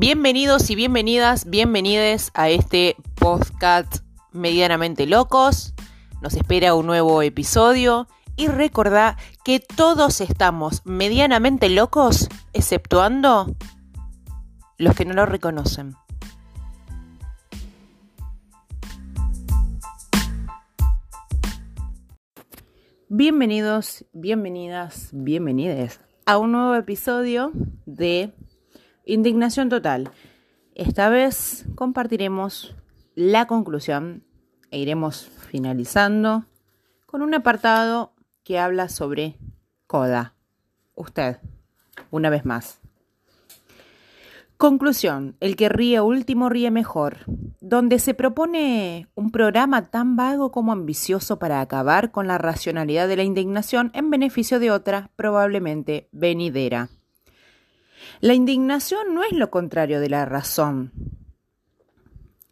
Bienvenidos y bienvenidas, bienvenides a este podcast medianamente locos. Nos espera un nuevo episodio y recordá que todos estamos medianamente locos, exceptuando los que no lo reconocen. Bienvenidos, bienvenidas, bienvenides a un nuevo episodio de Indignación Total. Esta vez compartiremos la conclusión e iremos finalizando con un apartado que habla sobre Coda. Usted, una vez más. Conclusión, el que ríe último ríe mejor, donde se propone un programa tan vago como ambicioso para acabar con la racionalidad de la indignación en beneficio de otra, probablemente venidera. La indignación no es lo contrario de la razón,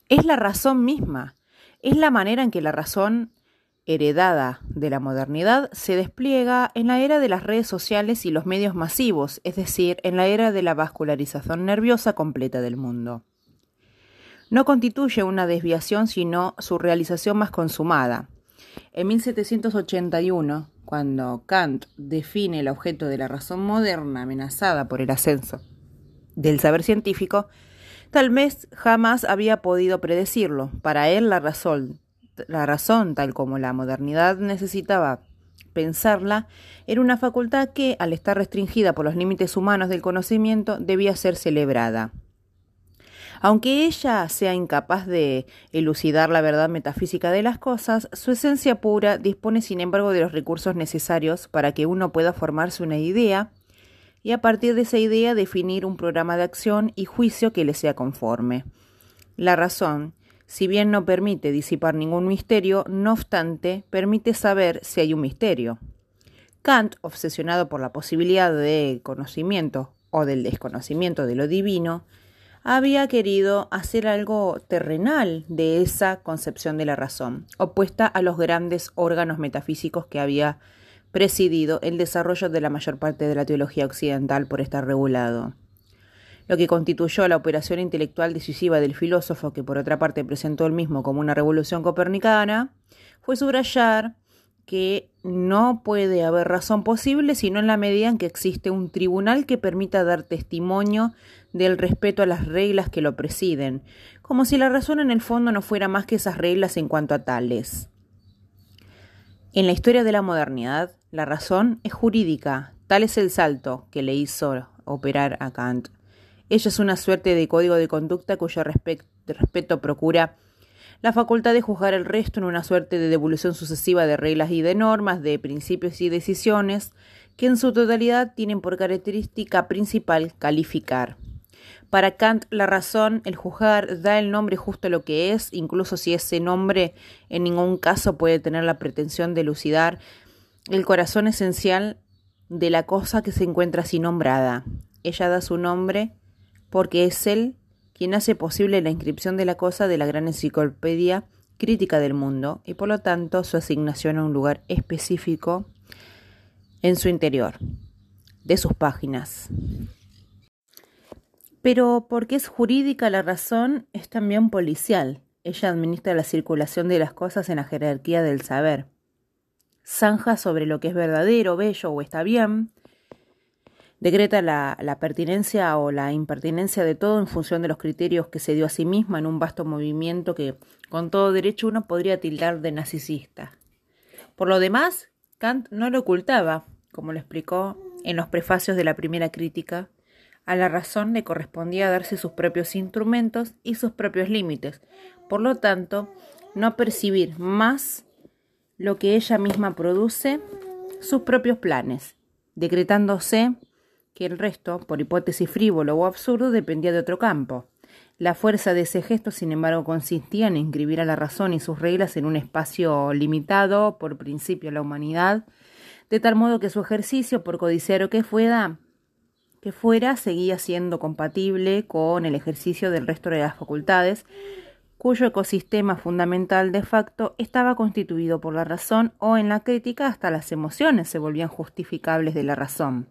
es la razón misma, es la manera en que la razón heredada de la modernidad se despliega en la era de las redes sociales y los medios masivos, es decir, en la era de la vascularización nerviosa completa del mundo. No constituye una desviación, sino su realización más consumada. En 1781, cuando Kant define el objeto de la razón moderna amenazada por el ascenso del saber científico, tal vez jamás había podido predecirlo. Para él la razón la razón, tal como la modernidad necesitaba pensarla, era una facultad que, al estar restringida por los límites humanos del conocimiento, debía ser celebrada. Aunque ella sea incapaz de elucidar la verdad metafísica de las cosas, su esencia pura dispone sin embargo de los recursos necesarios para que uno pueda formarse una idea y a partir de esa idea definir un programa de acción y juicio que le sea conforme. La razón, si bien no permite disipar ningún misterio, no obstante, permite saber si hay un misterio. Kant, obsesionado por la posibilidad de conocimiento o del desconocimiento de lo divino, había querido hacer algo terrenal de esa concepción de la razón, opuesta a los grandes órganos metafísicos que había presidido el desarrollo de la mayor parte de la teología occidental por estar regulado. Lo que constituyó la operación intelectual decisiva del filósofo, que por otra parte presentó el mismo como una revolución copernicana, fue subrayar que no puede haber razón posible sino en la medida en que existe un tribunal que permita dar testimonio del respeto a las reglas que lo presiden, como si la razón en el fondo no fuera más que esas reglas en cuanto a tales. En la historia de la modernidad, la razón es jurídica, tal es el salto que le hizo operar a Kant. Ella es una suerte de código de conducta cuyo respeto procura la facultad de juzgar el resto en una suerte de devolución sucesiva de reglas y de normas, de principios y decisiones, que en su totalidad tienen por característica principal calificar. Para Kant, la razón, el juzgar, da el nombre justo a lo que es, incluso si ese nombre en ningún caso puede tener la pretensión de elucidar el corazón esencial de la cosa que se encuentra así nombrada. Ella da su nombre porque es él quien hace posible la inscripción de la cosa de la gran enciclopedia crítica del mundo y por lo tanto su asignación a un lugar específico en su interior, de sus páginas. Pero porque es jurídica la razón, es también policial. Ella administra la circulación de las cosas en la jerarquía del saber. Zanja sobre lo que es verdadero, bello o está bien, decreta la, pertinencia o la impertinencia de todo en función de los criterios que se dio a sí misma en un vasto movimiento que con todo derecho uno podría tildar de narcisista. Por lo demás, Kant no lo ocultaba, como lo explicó en los prefacios de la primera crítica, a la razón le correspondía darse sus propios instrumentos y sus propios límites, por lo tanto, no percibir más lo que ella misma produce, sus propios planes, decretándose que el resto, por hipótesis frívolo o absurdo, dependía de otro campo. La fuerza de ese gesto, sin embargo, consistía en inscribir a la razón y sus reglas en un espacio limitado por principio a la humanidad, de tal modo que su ejercicio, por codiciario que fuera, que fuera, seguía siendo compatible con el ejercicio del resto de las facultades, cuyo ecosistema fundamental de facto estaba constituido por la razón o en la crítica hasta las emociones se volvían justificables de la razón.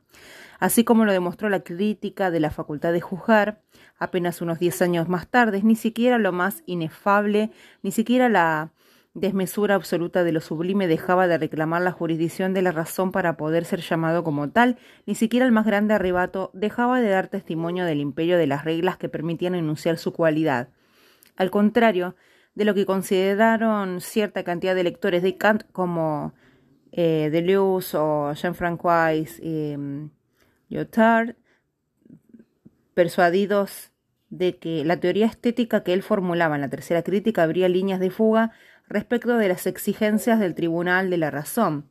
Así como lo demostró la crítica de la facultad de juzgar, apenas unos diez años más tarde, ni siquiera lo más inefable, ni siquiera la desmesura absoluta de lo sublime dejaba de reclamar la jurisdicción de la razón para poder ser llamado como tal, ni siquiera el más grande arrebato dejaba de dar testimonio del imperio de las reglas que permitían enunciar su cualidad. Al contrario de lo que consideraron cierta cantidad de lectores de Kant como eh, Deleuze o Jean-François eh, Lyotard, persuadidos de que la teoría estética que él formulaba en la tercera crítica habría líneas de fuga respecto de las exigencias del Tribunal de la Razón.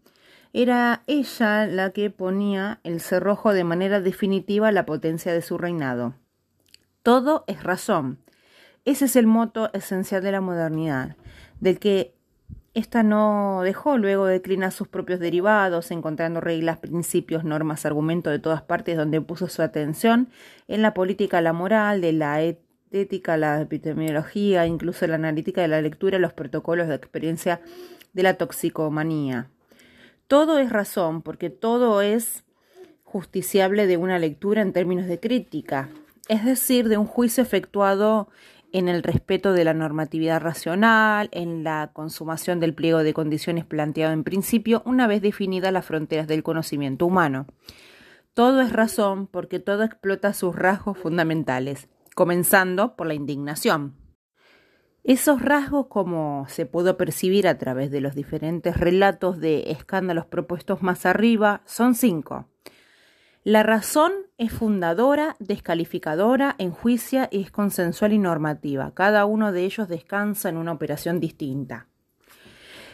Era ella la que ponía el cerrojo de manera definitiva la potencia de su reinado. Todo es razón. Ese es el moto esencial de la modernidad, del que ésta no dejó luego declinar sus propios derivados, encontrando reglas, principios, normas, argumentos de todas partes donde puso su atención en la política, la moral, de la ética, la epidemiología, incluso la analítica de la lectura, los protocolos de experiencia de la toxicomanía. Todo es razón, porque todo es justiciable de una lectura en términos de crítica, es decir, de un juicio efectuado en el respeto de la normatividad racional, en la consumación del pliego de condiciones planteado en principio, una vez definidas las fronteras del conocimiento humano. Todo es razón porque todo explota sus rasgos fundamentales comenzando por la indignación. Esos rasgos, como se pudo percibir a través de los diferentes relatos de escándalos propuestos más arriba, son cinco. La razón es fundadora, descalificadora, enjuicia y es consensual y normativa. Cada uno de ellos descansa en una operación distinta.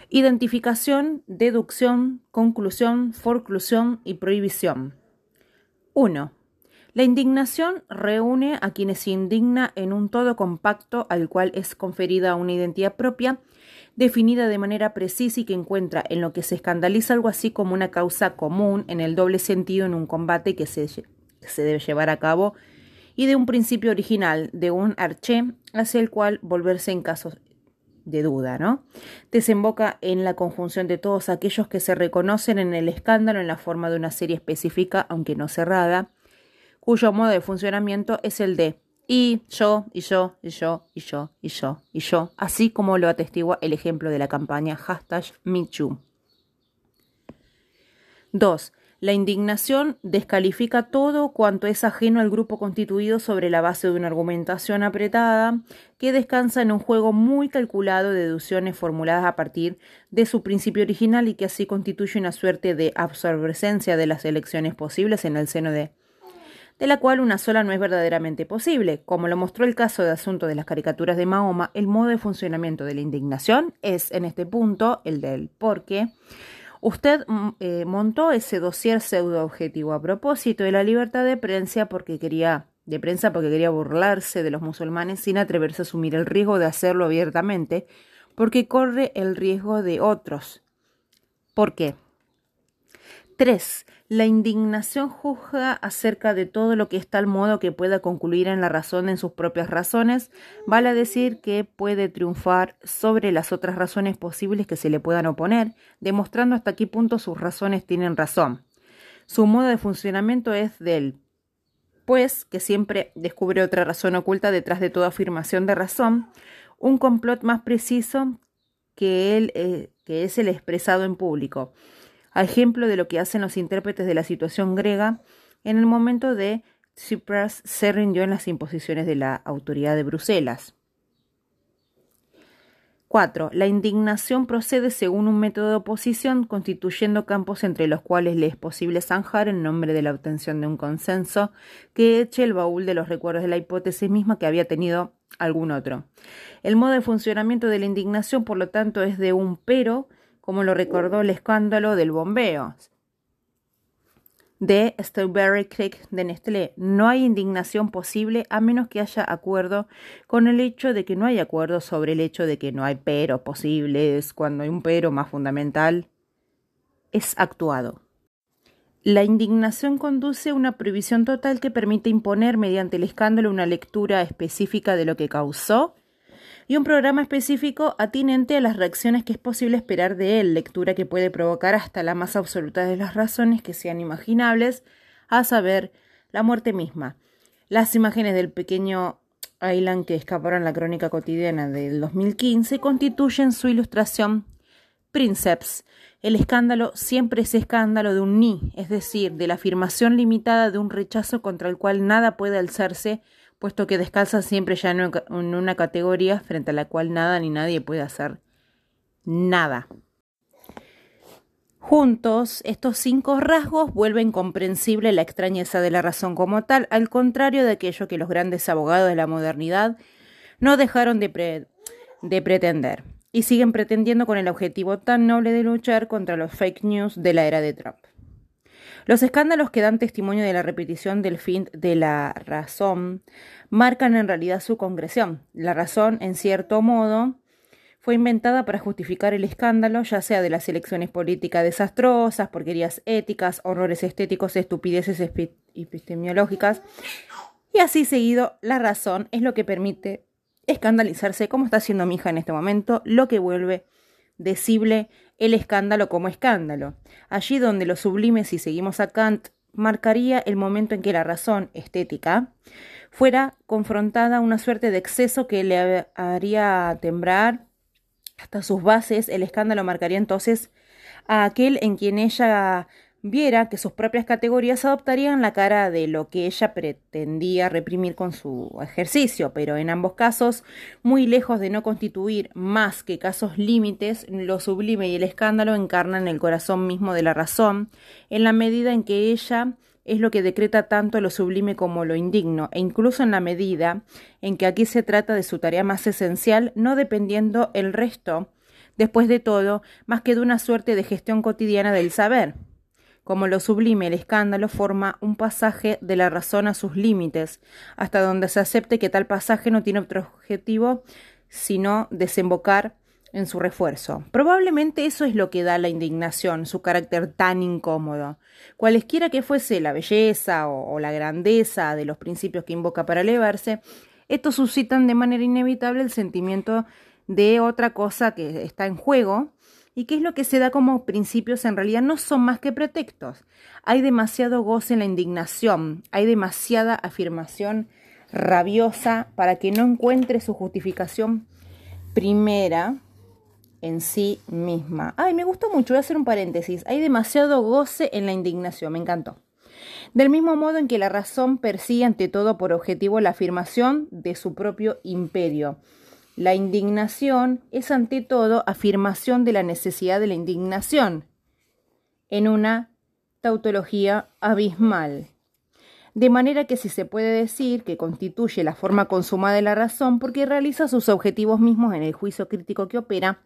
Identificación, deducción, conclusión, forclusión y prohibición. 1. La indignación reúne a quienes se indigna en un todo compacto al cual es conferida una identidad propia, definida de manera precisa y que encuentra en lo que se escandaliza algo así como una causa común en el doble sentido en un combate que se, debe llevar a cabo y de un principio original, de un arché, hacia el cual volverse en casos de duda, ¿no? Desemboca en la conjunción de todos aquellos que se reconocen en el escándalo en la forma de una serie específica, aunque no cerrada, cuyo modo de funcionamiento es el de y yo, y yo, y yo, y yo, y yo, y yo, así como lo atestigua el ejemplo de la campaña hashtag MeToo. 2. La indignación descalifica todo cuanto es ajeno al grupo constituido sobre la base de una argumentación apretada que descansa en un juego muy calculado de deducciones formuladas a partir de su principio original y que así constituye una suerte de absorbencia de las elecciones posibles en el seno de de la cual una sola no es verdaderamente posible. Como lo mostró el caso de asunto de las caricaturas de Mahoma, el modo de funcionamiento de la indignación es en este punto el del por qué. Usted mm, eh, montó ese dossier pseudo objetivo a propósito de la libertad de prensa porque quería de prensa porque quería burlarse de los musulmanes sin atreverse a asumir el riesgo de hacerlo abiertamente, porque corre el riesgo de otros. ¿Por qué? 3. La indignación juzga acerca de todo lo que es tal modo que pueda concluir en la razón en sus propias razones, vale decir que puede triunfar sobre las otras razones posibles que se le puedan oponer, demostrando hasta qué punto sus razones tienen razón. Su modo de funcionamiento es del pues que siempre descubre otra razón oculta detrás de toda afirmación de razón, un complot más preciso que, él, eh, que es el expresado en público a ejemplo de lo que hacen los intérpretes de la situación griega en el momento de Tsipras se rindió en las imposiciones de la autoridad de Bruselas. 4. La indignación procede según un método de oposición, constituyendo campos entre los cuales le es posible zanjar en nombre de la obtención de un consenso que eche el baúl de los recuerdos de la hipótesis misma que había tenido algún otro. El modo de funcionamiento de la indignación, por lo tanto, es de un pero como lo recordó el escándalo del bombeo de Strawberry Creek de Nestlé. No hay indignación posible a menos que haya acuerdo con el hecho de que no hay acuerdo sobre el hecho de que no hay pero posibles cuando hay un pero más fundamental es actuado. La indignación conduce a una prohibición total que permite imponer mediante el escándalo una lectura específica de lo que causó y un programa específico atinente a las reacciones que es posible esperar de él, lectura que puede provocar hasta la más absoluta de las razones que sean imaginables, a saber, la muerte misma. Las imágenes del pequeño Aylan que escaparon la crónica cotidiana del 2015 constituyen su ilustración Princeps. El escándalo siempre es escándalo de un ni, es decir, de la afirmación limitada de un rechazo contra el cual nada puede alzarse, puesto que descalza siempre ya en una categoría frente a la cual nada ni nadie puede hacer nada. Juntos, estos cinco rasgos vuelven comprensible la extrañeza de la razón como tal, al contrario de aquello que los grandes abogados de la modernidad no dejaron de, de pretender, y siguen pretendiendo con el objetivo tan noble de luchar contra los fake news de la era de Trump. Los escándalos que dan testimonio de la repetición del fin de la razón marcan en realidad su concreción. La razón, en cierto modo, fue inventada para justificar el escándalo, ya sea de las elecciones políticas desastrosas, porquerías éticas, horrores estéticos, estupideces epistemológicas. Y así seguido, la razón es lo que permite escandalizarse, como está haciendo mi hija en este momento, lo que vuelve decible el escándalo como escándalo. Allí donde lo sublime, si seguimos a Kant, marcaría el momento en que la razón estética fuera confrontada a una suerte de exceso que le haría temblar hasta sus bases, el escándalo marcaría entonces a aquel en quien ella viera que sus propias categorías adoptarían la cara de lo que ella pretendía reprimir con su ejercicio, pero en ambos casos, muy lejos de no constituir más que casos límites, lo sublime y el escándalo encarnan el corazón mismo de la razón, en la medida en que ella es lo que decreta tanto lo sublime como lo indigno, e incluso en la medida en que aquí se trata de su tarea más esencial, no dependiendo el resto, después de todo, más que de una suerte de gestión cotidiana del saber. Como lo sublime, el escándalo forma un pasaje de la razón a sus límites, hasta donde se acepte que tal pasaje no tiene otro objetivo sino desembocar en su refuerzo. Probablemente eso es lo que da la indignación, su carácter tan incómodo. Cualesquiera que fuese la belleza o, la grandeza de los principios que invoca para elevarse, estos suscitan de manera inevitable el sentimiento de otra cosa que está en juego y que es lo que se da como principios en realidad no son más que pretextos. Hay demasiado goce en la indignación, hay demasiada afirmación rabiosa para que no encuentre su justificación primera en sí misma. Ay, me gustó mucho, voy a hacer un paréntesis. Hay demasiado goce en la indignación, me encantó. Del mismo modo en que la razón persigue ante todo por objetivo la afirmación de su propio imperio. La indignación es ante todo afirmación de la necesidad de la indignación en una tautología abismal. De manera que si se puede decir que constituye la forma consumada de la razón porque realiza sus objetivos mismos en el juicio crítico que opera,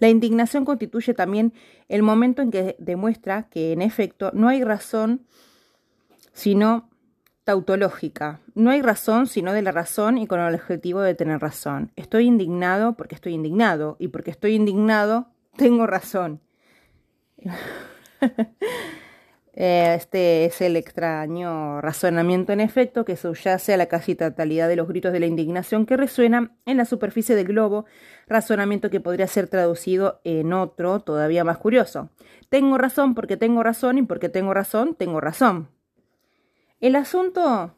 la indignación constituye también el momento en que demuestra que, en efecto, no hay razón sino tautológica. No hay razón sino de la razón y con el objetivo de tener razón. Estoy indignado porque estoy indignado y porque estoy indignado tengo razón. Eh, este es el extraño razonamiento en efecto que subyace a la casi totalidad de los gritos de la indignación que resuenan en la superficie del globo, razonamiento que podría ser traducido en otro todavía más curioso. Tengo razón porque tengo razón y porque tengo razón tengo razón. El asunto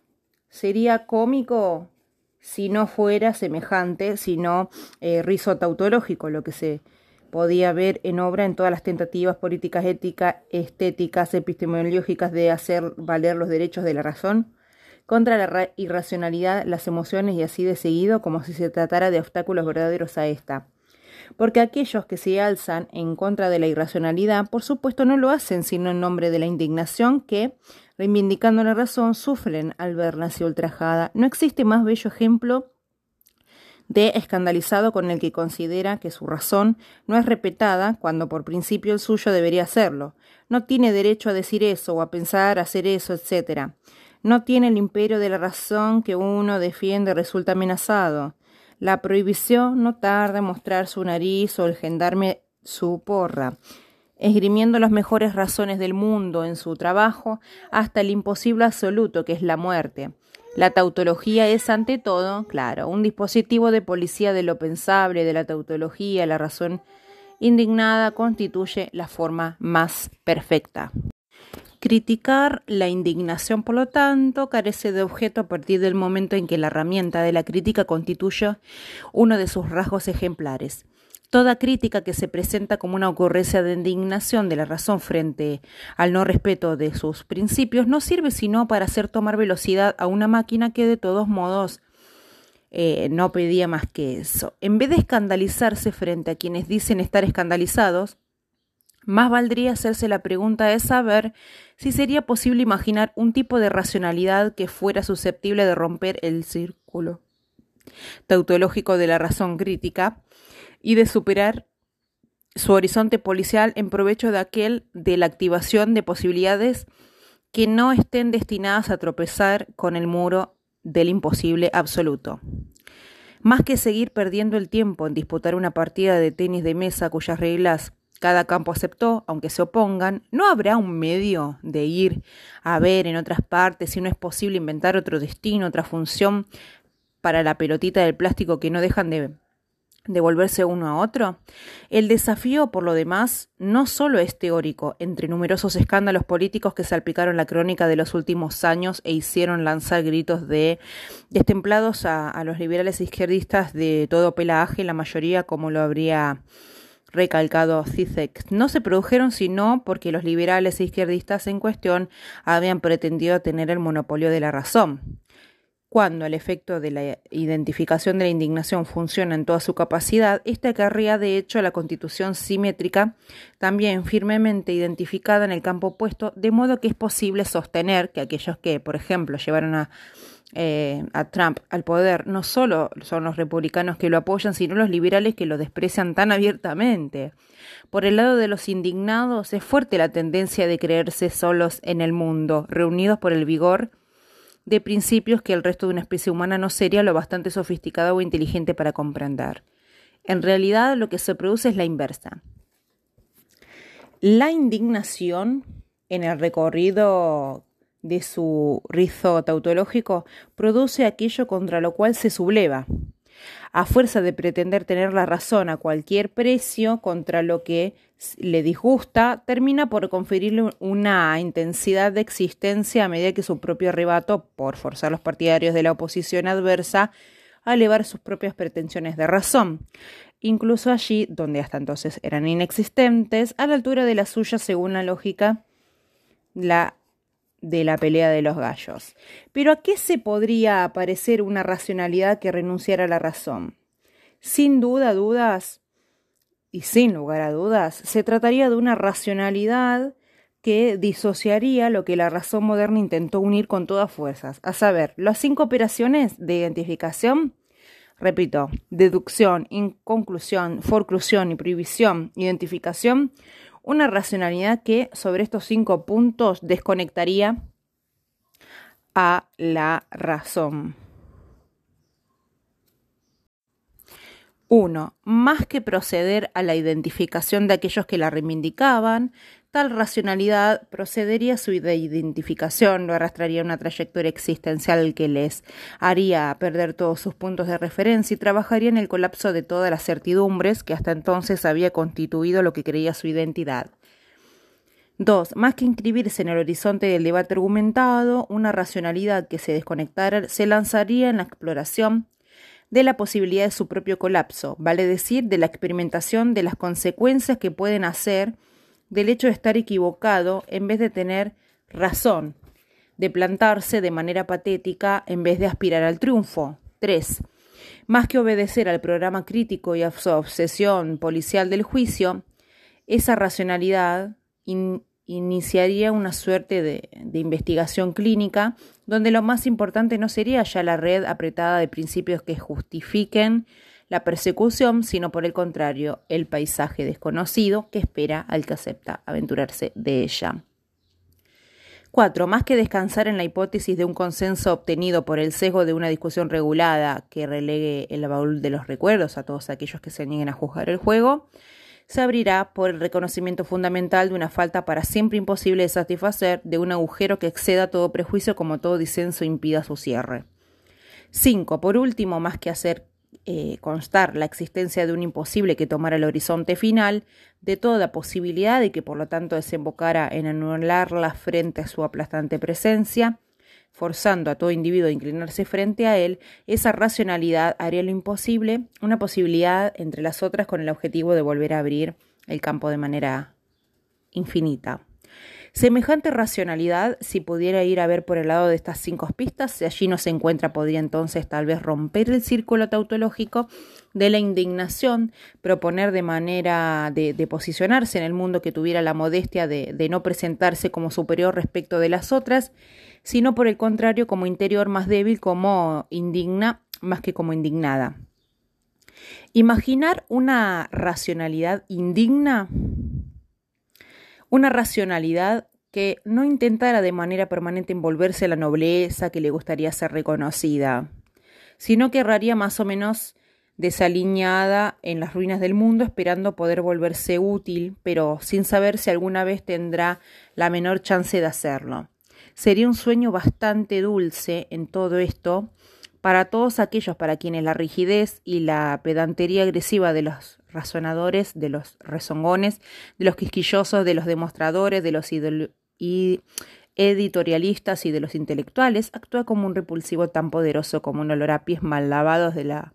sería cómico si no fuera semejante, sino eh, rizo tautológico, lo que se podía ver en obra en todas las tentativas políticas éticas, estéticas, epistemológicas de hacer valer los derechos de la razón contra la irracionalidad, las emociones y así de seguido como si se tratara de obstáculos verdaderos a esta. Porque aquellos que se alzan en contra de la irracionalidad, por supuesto, no lo hacen sino en nombre de la indignación que, reivindicando la razón, sufren al verla así ultrajada. No existe más bello ejemplo de escandalizado con el que considera que su razón no es respetada cuando por principio el suyo debería serlo. No tiene derecho a decir eso o a pensar hacer eso, etc. No tiene el imperio de la razón que uno defiende resulta amenazado. La prohibición no tarda en mostrar su nariz o el gendarme su porra esgrimiendo las mejores razones del mundo en su trabajo hasta el imposible absoluto que es la muerte. La tautología es, ante todo, claro, un dispositivo de policía de lo pensable, de la tautología, la razón indignada constituye la forma más perfecta. Criticar la indignación, por lo tanto, carece de objeto a partir del momento en que la herramienta de la crítica constituye uno de sus rasgos ejemplares. Toda crítica que se presenta como una ocurrencia de indignación de la razón frente al no respeto de sus principios no sirve sino para hacer tomar velocidad a una máquina que de todos modos eh, no pedía más que eso. En vez de escandalizarse frente a quienes dicen estar escandalizados, más valdría hacerse la pregunta de saber si sería posible imaginar un tipo de racionalidad que fuera susceptible de romper el círculo tautológico de la razón crítica y de superar su horizonte policial en provecho de aquel de la activación de posibilidades que no estén destinadas a tropezar con el muro del imposible absoluto. Más que seguir perdiendo el tiempo en disputar una partida de tenis de mesa cuyas reglas cada campo aceptó, aunque se opongan, ¿no habrá un medio de ir a ver en otras partes si no es posible inventar otro destino, otra función para la pelotita del plástico que no dejan de devolverse uno a otro? El desafío, por lo demás, no solo es teórico, entre numerosos escándalos políticos que salpicaron la crónica de los últimos años e hicieron lanzar gritos de destemplados a, a los liberales izquierdistas de todo pelaje, la mayoría como lo habría recalcado Zizek, no se produjeron sino porque los liberales e izquierdistas en cuestión habían pretendido tener el monopolio de la razón. Cuando el efecto de la identificación de la indignación funciona en toda su capacidad, esta acarrea de hecho la constitución simétrica, también firmemente identificada en el campo opuesto, de modo que es posible sostener que aquellos que, por ejemplo, llevaron a eh, a Trump al poder, no solo son los republicanos que lo apoyan, sino los liberales que lo desprecian tan abiertamente. Por el lado de los indignados es fuerte la tendencia de creerse solos en el mundo, reunidos por el vigor de principios que el resto de una especie humana no sería lo bastante sofisticado o inteligente para comprender. En realidad lo que se produce es la inversa. La indignación en el recorrido de su rizo tautológico produce aquello contra lo cual se subleva, a fuerza de pretender tener la razón a cualquier precio contra lo que le disgusta, termina por conferirle una intensidad de existencia a medida que su propio arrebato, por forzar a los partidarios de la oposición adversa a elevar sus propias pretensiones de razón, incluso allí donde hasta entonces eran inexistentes, a la altura de la suya según la lógica la de la pelea de los gallos. Pero ¿a qué se podría parecer una racionalidad que renunciara a la razón? Sin duda, dudas, y sin lugar a dudas, se trataría de una racionalidad que disociaría lo que la razón moderna intentó unir con todas fuerzas, a saber, las cinco operaciones de identificación, repito, deducción, inconclusión, forclusión y prohibición, identificación, una racionalidad que sobre estos cinco puntos desconectaría a la razón. 1. Más que proceder a la identificación de aquellos que la reivindicaban, Tal racionalidad procedería a su identificación, lo arrastraría a una trayectoria existencial que les haría perder todos sus puntos de referencia y trabajaría en el colapso de todas las certidumbres que hasta entonces había constituido lo que creía su identidad. 2. Más que inscribirse en el horizonte del debate argumentado, una racionalidad que se desconectara se lanzaría en la exploración de la posibilidad de su propio colapso, vale decir, de la experimentación de las consecuencias que pueden hacer del hecho de estar equivocado en vez de tener razón, de plantarse de manera patética en vez de aspirar al triunfo. 3. Más que obedecer al programa crítico y a su obsesión policial del juicio, esa racionalidad iniciaría una suerte de, de, investigación clínica donde lo más importante no sería ya la red apretada de principios que justifiquen la persecución, sino por el contrario, el paisaje desconocido que espera al que acepta aventurarse de ella. 4. Más que descansar en la hipótesis de un consenso obtenido por el sesgo de una discusión regulada que relegue el baúl de los recuerdos a todos aquellos que se nieguen a juzgar el juego, se abrirá por el reconocimiento fundamental de una falta para siempre imposible de satisfacer, de un agujero que exceda todo prejuicio como todo disenso impida su cierre. 5. Por último, más que hacer eh, constar la existencia de un imposible que tomara el horizonte final, de toda posibilidad y que por lo tanto desembocara en anularla frente a su aplastante presencia, forzando a todo individuo a inclinarse frente a él, esa racionalidad haría lo imposible, una posibilidad entre las otras con el objetivo de volver a abrir el campo de manera infinita. Semejante racionalidad, si pudiera ir a ver por el lado de estas cinco pistas, si allí no se encuentra, podría entonces tal vez romper el círculo tautológico de la indignación, proponer de manera de, posicionarse en el mundo que tuviera la modestia de, no presentarse como superior respecto de las otras, sino por el contrario como interior más débil, como indigna más que como indignada. Imaginar una racionalidad indigna una racionalidad que no intentara de manera permanente envolverse la nobleza que le gustaría ser reconocida, sino que erraría más o menos desaliñada en las ruinas del mundo, esperando poder volverse útil, pero sin saber si alguna vez tendrá la menor chance de hacerlo. Sería un sueño bastante dulce en todo esto para todos aquellos para quienes la rigidez y la pedantería agresiva de los razonadores, de los rezongones, de los quisquillosos, de los demostradores, de los editorialistas y de los intelectuales, actúa como un repulsivo tan poderoso como un olor a pies mal lavados de la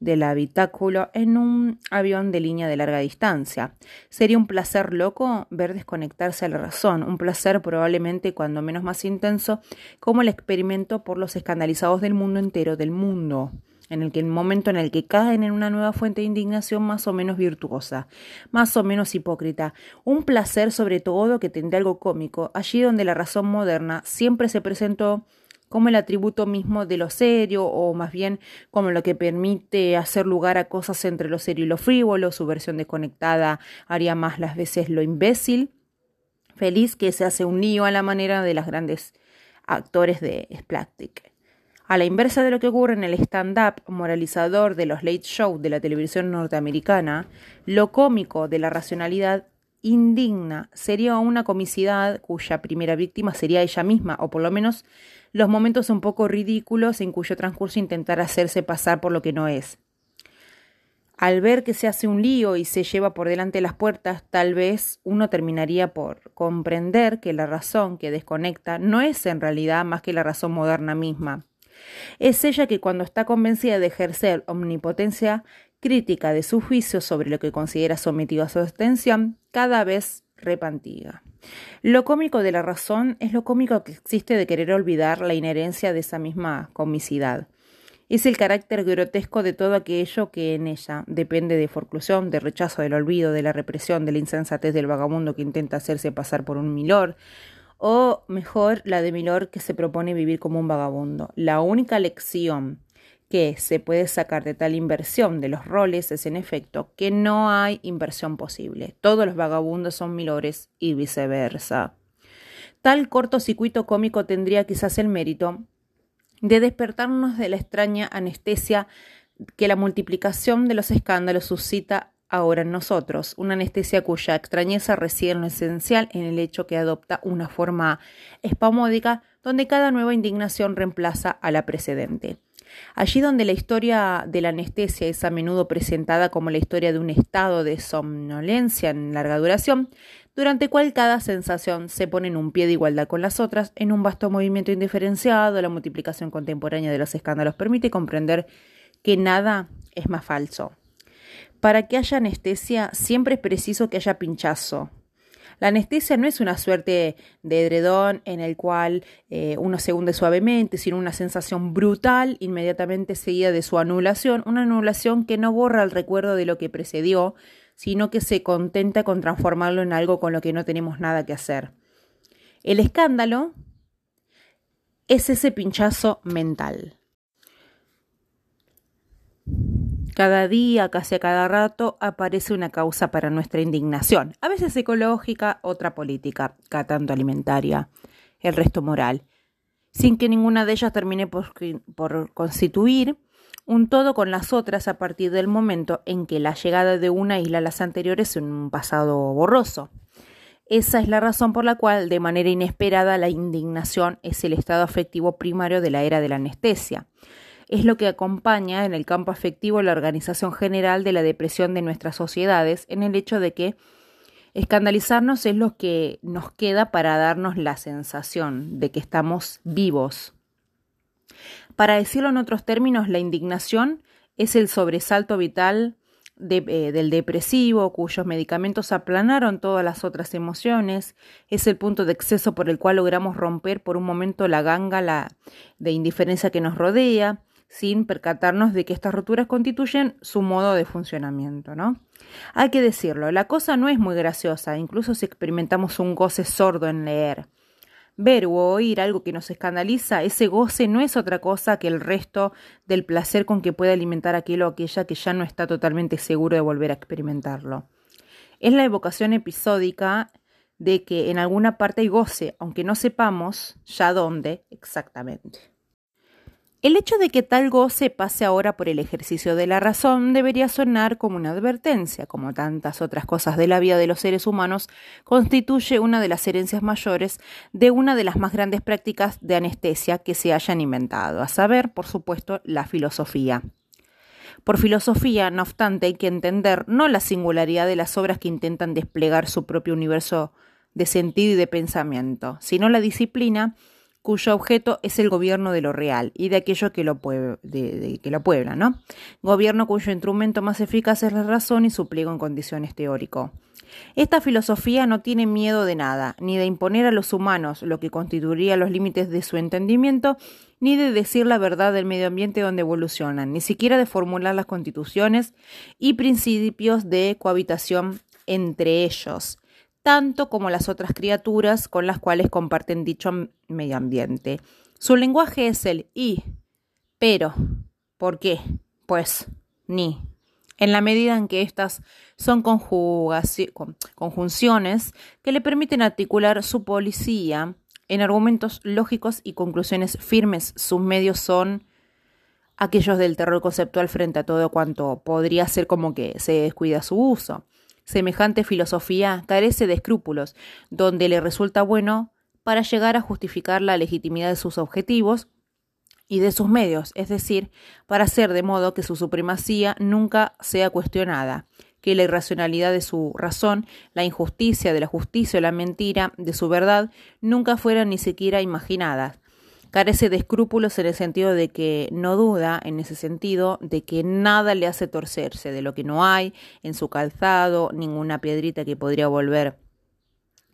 del habitáculo en un avión de línea de larga distancia. Sería un placer loco ver desconectarse a la razón, un placer probablemente cuando menos más intenso, como el experimento por los escandalizados del mundo entero, del mundo en el que el momento en el que caen en una nueva fuente de indignación más o menos virtuosa, más o menos hipócrita, un placer sobre todo que tendrá algo cómico, allí donde la razón moderna siempre se presentó como el atributo mismo de lo serio, o más bien como lo que permite hacer lugar a cosas entre lo serio y lo frívolo, su versión desconectada haría más las veces lo imbécil, feliz que se hace un lío a la manera de las grandes actores de Splastic. A la inversa de lo que ocurre en el stand-up moralizador de los late shows de la televisión norteamericana, lo cómico de la racionalidad indigna sería una comicidad cuya primera víctima sería ella misma, o por lo menos los momentos un poco ridículos en cuyo transcurso intentar hacerse pasar por lo que no es. Al ver que se hace un lío y se lleva por delante las puertas, tal vez uno terminaría por comprender que la razón que desconecta no es en realidad más que la razón moderna misma es ella que cuando está convencida de ejercer omnipotencia crítica de su juicio sobre lo que considera sometido a su extensión, cada vez repantiga. Lo cómico de la razón es lo cómico que existe de querer olvidar la inherencia de esa misma comicidad. Es el carácter grotesco de todo aquello que en ella depende de forclusión, de rechazo, del olvido, de la represión, de la insensatez del vagabundo que intenta hacerse pasar por un milord, o mejor la de Milor que se propone vivir como un vagabundo. La única lección que se puede sacar de tal inversión de los roles es en efecto que no hay inversión posible. Todos los vagabundos son milores y viceversa. Tal cortocircuito cómico tendría quizás el mérito de despertarnos de la extraña anestesia que la multiplicación de los escándalos suscita ahora en nosotros, una anestesia cuya extrañeza reside en lo esencial en el hecho que adopta una forma espamódica donde cada nueva indignación reemplaza a la precedente. Allí donde la historia de la anestesia es a menudo presentada como la historia de un estado de somnolencia en larga duración, durante cual cada sensación se pone en un pie de igualdad con las otras, en un vasto movimiento indiferenciado, la multiplicación contemporánea de los escándalos permite comprender que nada es más falso. Para que haya anestesia siempre es preciso que haya pinchazo. La anestesia no es una suerte de edredón en el cual eh, uno se hunde suavemente, sino una sensación brutal inmediatamente seguida de su anulación, una anulación que no borra el recuerdo de lo que precedió, sino que se contenta con transformarlo en algo con lo que no tenemos nada que hacer. El escándalo es ese pinchazo mental. Cada día, casi a cada rato, aparece una causa para nuestra indignación, a veces ecológica, otra política, cada tanto alimentaria, el resto moral, sin que ninguna de ellas termine por, constituir un todo con las otras a partir del momento en que la llegada de una isla a las anteriores es un pasado borroso. Esa es la razón por la cual, de manera inesperada, la indignación es el estado afectivo primario de la era de la anestesia. Es lo que acompaña en el campo afectivo la organización general de la depresión de nuestras sociedades, en el hecho de que escandalizarnos es lo que nos queda para darnos la sensación de que estamos vivos. Para decirlo en otros términos, la indignación es el sobresalto vital eh, del depresivo, cuyos medicamentos aplanaron todas las otras emociones, es el punto de exceso por el cual logramos romper por un momento la ganga la, de indiferencia que nos rodea, sin percatarnos de que estas roturas constituyen su modo de funcionamiento, ¿no? Hay que decirlo, la cosa no es muy graciosa, incluso si experimentamos un goce sordo en leer. Ver o oír algo que nos escandaliza, ese goce no es otra cosa que el resto del placer con que puede alimentar aquel o aquella que ya no está totalmente seguro de volver a experimentarlo. Es la evocación episódica de que en alguna parte hay goce, aunque no sepamos ya dónde exactamente. El hecho de que tal goce pase ahora por el ejercicio de la razón debería sonar como una advertencia, como tantas otras cosas de la vida de los seres humanos, constituye una de las herencias mayores de una de las más grandes prácticas de anestesia que se hayan inventado, a saber, por supuesto, la filosofía. Por filosofía, no obstante, hay que entender no la singularidad de las obras que intentan desplegar su propio universo de sentido y de pensamiento, sino la disciplina cuyo objeto es el gobierno de lo real y de aquello que lo, de, que lo puebla, ¿no? Gobierno cuyo instrumento más eficaz es la razón y su pliego en condiciones teórico. Esta filosofía no tiene miedo de nada, ni de imponer a los humanos lo que constituiría los límites de su entendimiento, ni de decir la verdad del medio ambiente donde evolucionan, ni siquiera de formular las constituciones y principios de cohabitación entre ellos tanto como las otras criaturas con las cuales comparten dicho medio ambiente. Su lenguaje es el y, pero, ¿por qué? Pues, ni. En la medida en que estas son conjunciones que le permiten articular su policía en argumentos lógicos y conclusiones firmes, sus medios son aquellos del terror conceptual frente a todo cuanto podría ser como que se descuida su uso. Semejante filosofía carece de escrúpulos, donde le resulta bueno para llegar a justificar la legitimidad de sus objetivos y de sus medios, es decir, para hacer de modo que su supremacía nunca sea cuestionada, que la irracionalidad de su razón, la injusticia de la justicia o la mentira de su verdad nunca fueran ni siquiera imaginadas, Carece de escrúpulos en el sentido de que no duda, en ese sentido, de que nada le hace torcerse, de lo que no hay en su calzado, ninguna piedrita que podría volver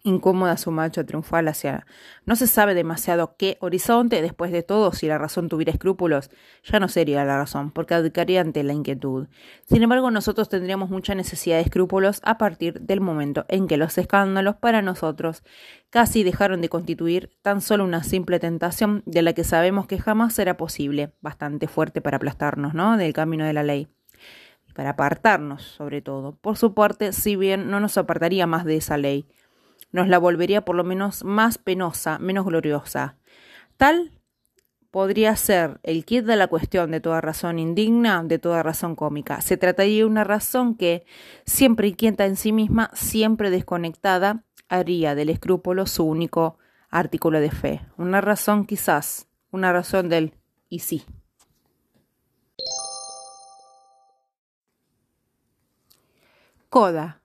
incómoda su marcha triunfal hacia no se sabe demasiado qué horizonte, después de todo, si la razón tuviera escrúpulos, ya no sería la razón, porque abdicaría ante la inquietud. Sin embargo, nosotros tendríamos mucha necesidad de escrúpulos a partir del momento en que los escándalos para nosotros casi dejaron de constituir tan solo una simple tentación de la que sabemos que jamás será posible, bastante fuerte para aplastarnos, ¿no? del camino de la ley para apartarnos, sobre todo. Por su parte, si bien no nos apartaría más de esa ley, nos la volvería por lo menos más penosa, menos gloriosa. Tal podría ser el kit de la cuestión de toda razón indigna, de toda razón cómica. Se trataría de una razón que, siempre inquieta en sí misma, siempre desconectada, haría del escrúpulo su único artículo de fe. Una razón quizás, una razón del y sí. Coda.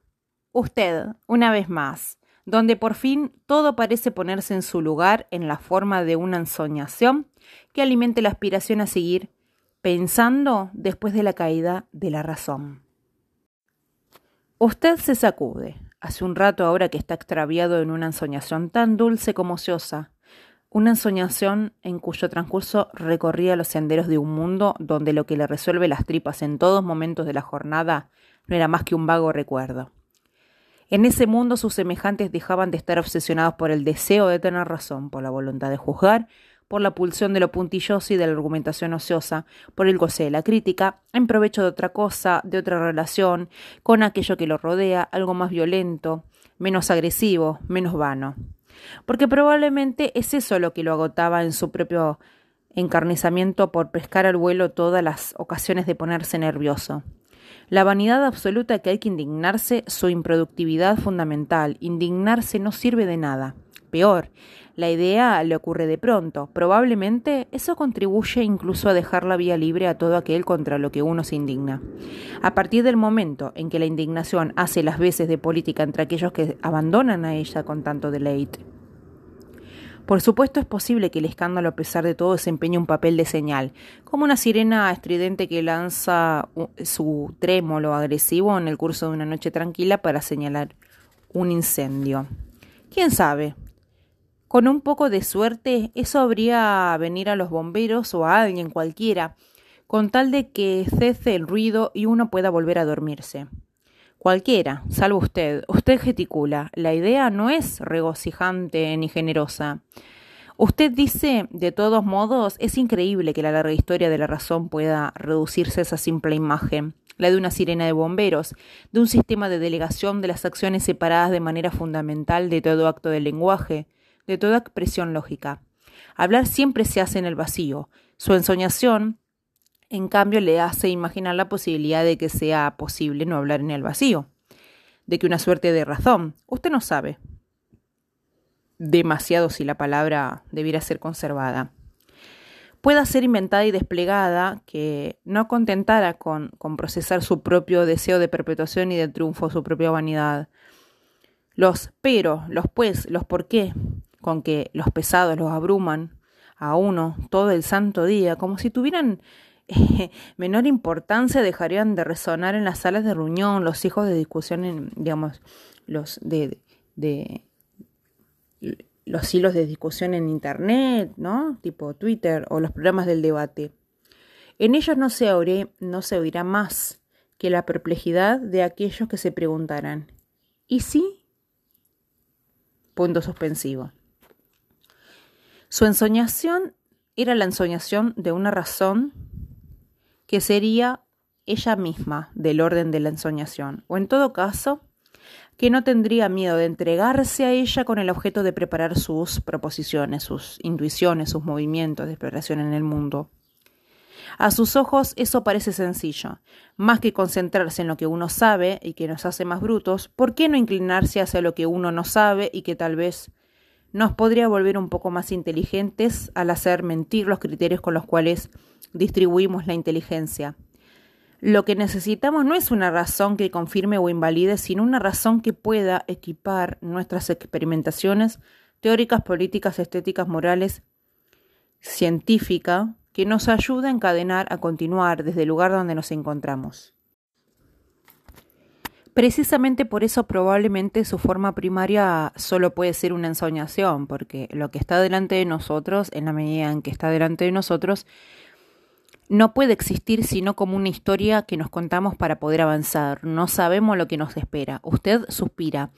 Usted, una vez más, donde por fin todo parece ponerse en su lugar en la forma de una ensoñación que alimente la aspiración a seguir pensando después de la caída de la razón. Usted se sacude, hace un rato ahora que está extraviado en una ensoñación tan dulce como ociosa, una ensoñación en cuyo transcurso recorría los senderos de un mundo donde lo que le resuelve las tripas en todos momentos de la jornada no era más que un vago recuerdo. En ese mundo sus semejantes dejaban de estar obsesionados por el deseo de tener razón, por la voluntad de juzgar, por la pulsión de lo puntilloso y de la argumentación ociosa, por el goce de la crítica, en provecho de otra cosa, de otra relación, con aquello que lo rodea, algo más violento, menos agresivo, menos vano. Porque probablemente es eso lo que lo agotaba en su propio encarnizamiento por pescar al vuelo todas las ocasiones de ponerse nervioso. La vanidad absoluta que hay que indignarse, su improductividad fundamental. Indignarse no sirve de nada. Peor, la idea le ocurre de pronto. Probablemente eso contribuye incluso a dejar la vía libre a todo aquel contra lo que uno se indigna. A partir del momento en que la indignación hace las veces de política entre aquellos que abandonan a ella con tanto deleite. Por supuesto es posible que el escándalo a pesar de todo desempeñe un papel de señal, como una sirena estridente que lanza su trémolo agresivo en el curso de una noche tranquila para señalar un incendio. ¿Quién sabe? Con un poco de suerte, eso habría venir a los bomberos o a alguien cualquiera, con tal de que cese el ruido y uno pueda volver a dormirse. Cualquiera, salvo usted. Usted gesticula. La idea no es regocijante ni generosa. Usted dice, de todos modos, es increíble que la larga historia de la razón pueda reducirse a esa simple imagen, la de una sirena de bomberos, de un sistema de delegación de las acciones separadas de manera fundamental de todo acto del lenguaje, de toda expresión lógica. Hablar siempre se hace en el vacío. Su ensoñación en cambio, le hace imaginar la posibilidad de que sea posible no hablar en el vacío, de que una suerte de razón, usted no sabe demasiado si la palabra debiera ser conservada, pueda ser inventada y desplegada que no contentara con, procesar su propio deseo de perpetuación y de triunfo, su propia vanidad. Los pero, los pues, los por qué, con que los pesados los abruman a uno todo el santo día, como si tuvieran menor importancia dejarían de resonar en las salas de reunión, los hijos de discusión, en, digamos, los de, los hilos de discusión en internet, ¿no? Tipo Twitter o los programas del debate. En ellos no se, oiré, no se oirá más que la perplejidad de aquellos que se preguntarán, ¿y si? Punto suspensivo. Su ensoñación era la ensoñación de una razón que sería ella misma del orden de la ensoñación, o en todo caso, que no tendría miedo de entregarse a ella con el objeto de preparar sus proposiciones, sus intuiciones, sus movimientos de exploración en el mundo. A sus ojos eso parece sencillo. Más que concentrarse en lo que uno sabe y que nos hace más brutos, ¿por qué no inclinarse hacia lo que uno no sabe y que tal vez nos podría volver un poco más inteligentes al hacer mentir los criterios con los cuales distribuimos la inteligencia. Lo que necesitamos no es una razón que confirme o invalide, sino una razón que pueda equipar nuestras experimentaciones teóricas, políticas, estéticas, morales, científica, que nos ayude a encadenar, a continuar desde el lugar donde nos encontramos. Precisamente por eso probablemente su forma primaria solo puede ser una ensoñación, porque lo que está delante de nosotros, en la medida en que está delante de nosotros, no puede existir sino como una historia que nos contamos para poder avanzar. No sabemos lo que nos espera. Usted suspira.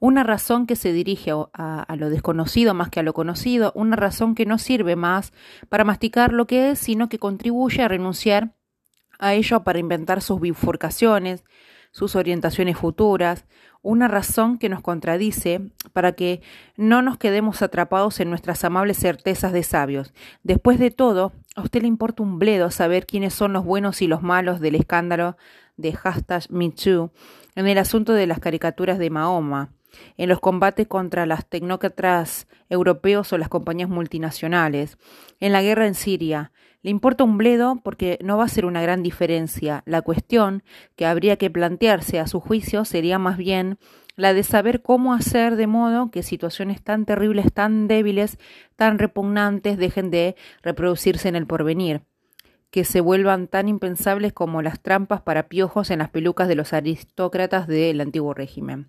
Una razón que se dirige a, lo desconocido más que a lo conocido, una razón que no sirve más para masticar lo que es, sino que contribuye a renunciar a ello para inventar sus bifurcaciones, sus orientaciones futuras, una razón que nos contradice para que no nos quedemos atrapados en nuestras amables certezas de sabios. Después de todo, a usted le importa un bledo saber quiénes son los buenos y los malos del escándalo de hashtag MeToo, en el asunto de las caricaturas de Mahoma, en los combates contra las tecnócratas europeos o las compañías multinacionales, en la guerra en Siria, le importa un bledo porque no va a ser una gran diferencia. La cuestión que habría que plantearse a su juicio sería más bien la de saber cómo hacer de modo que situaciones tan terribles, tan débiles, tan repugnantes dejen de reproducirse en el porvenir, que se vuelvan tan impensables como las trampas para piojos en las pelucas de los aristócratas del antiguo régimen.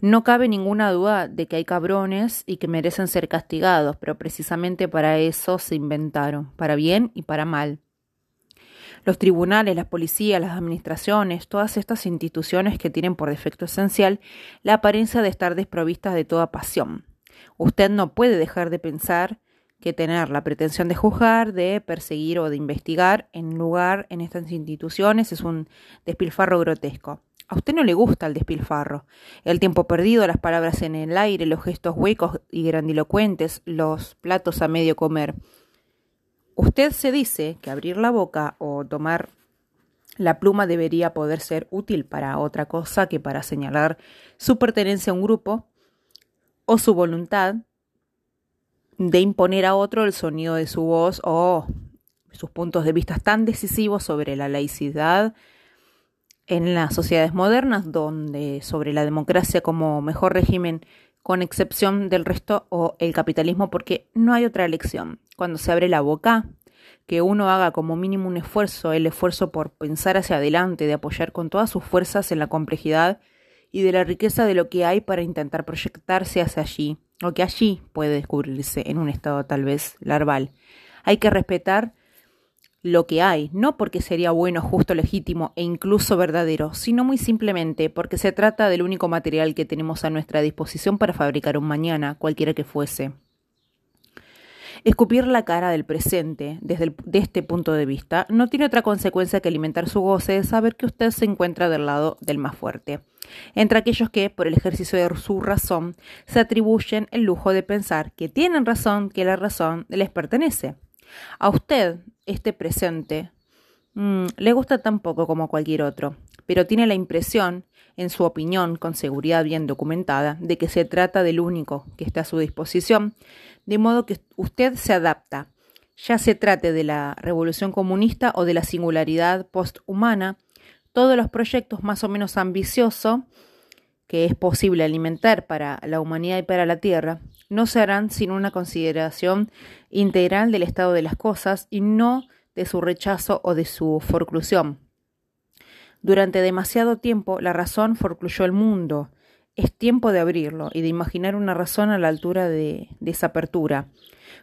No cabe ninguna duda de que hay cabrones y que merecen ser castigados, pero precisamente para eso se inventaron, para bien y para mal. Los tribunales, las policías, las administraciones, todas estas instituciones que tienen por defecto esencial la apariencia de estar desprovistas de toda pasión. Usted no puede dejar de pensar que tener la pretensión de juzgar, de perseguir o de investigar en lugar en estas instituciones es un despilfarro grotesco. A usted no le gusta el despilfarro, el tiempo perdido, las palabras en el aire, los gestos huecos y grandilocuentes, los platos a medio comer. Usted se dice que abrir la boca o tomar la pluma debería poder ser útil para otra cosa que para señalar su pertenencia a un grupo o su voluntad de imponer a otro el sonido de su voz o sus puntos de vista tan decisivos sobre la laicidad en las sociedades modernas, donde sobre la democracia como mejor régimen con excepción del resto o el capitalismo, porque no hay otra elección. Cuando se abre la boca, que uno haga como mínimo un esfuerzo, el esfuerzo por pensar hacia adelante, de apoyar con todas sus fuerzas en la complejidad y de la riqueza de lo que hay para intentar proyectarse hacia allí, o que allí puede descubrirse en un estado tal vez larval. Hay que respetar lo que hay, no porque sería bueno, justo, legítimo e incluso verdadero, sino muy simplemente porque se trata del único material que tenemos a nuestra disposición para fabricar un mañana, cualquiera que fuese. Escupir la cara del presente desde de este punto de vista no tiene otra consecuencia que alimentar su goce de saber que usted se encuentra del lado del más fuerte, entre aquellos que, por el ejercicio de su razón, se atribuyen el lujo de pensar que tienen razón, que la razón les pertenece. A usted, este presente, mm, le gusta tan poco como cualquier otro, pero tiene la impresión, en su opinión con seguridad bien documentada, de que se trata del único que está a su disposición, de modo que usted se adapta, ya se trate de la revolución comunista o de la singularidad posthumana, todos los proyectos más o menos ambiciosos que es posible alimentar para la humanidad y para la Tierra, no se harán sin una consideración integral del estado de las cosas y no de su rechazo o de su forclusión. Durante demasiado tiempo la razón forcluyó el mundo. Es tiempo de abrirlo y de imaginar una razón a la altura de, de esa apertura,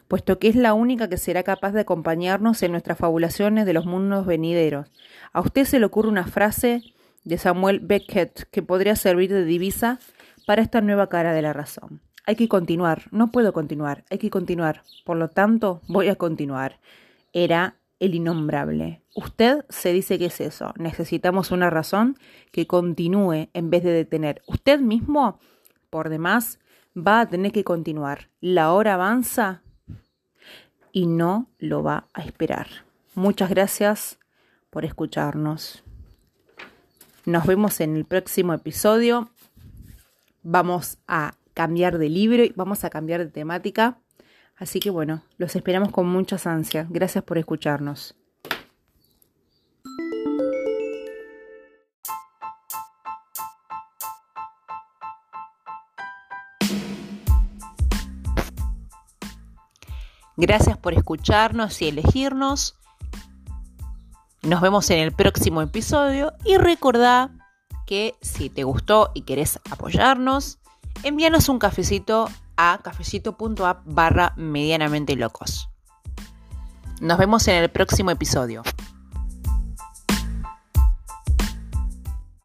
puesto que es la única que será capaz de acompañarnos en nuestras fabulaciones de los mundos venideros. A usted se le ocurre una frase de Samuel Beckett que podría servir de divisa para esta nueva cara de la razón. Hay que continuar, no puedo continuar, hay que continuar, por lo tanto voy a continuar. Era el innombrable. Usted se dice que es eso, necesitamos una razón que continúe en vez de detener. Usted mismo, por demás, va a tener que continuar. La hora avanza y no lo va a esperar. Muchas gracias por escucharnos. Nos vemos en el próximo episodio. Vamos a cambiar de libro y vamos a cambiar de temática. Así que bueno, los esperamos con muchas ansias. Gracias por escucharnos. Gracias por escucharnos y elegirnos. Nos vemos en el próximo episodio y recordá que si te gustó y querés apoyarnos, envíanos un cafecito a cafecito.app barra medianamente locos. Nos vemos en el próximo episodio.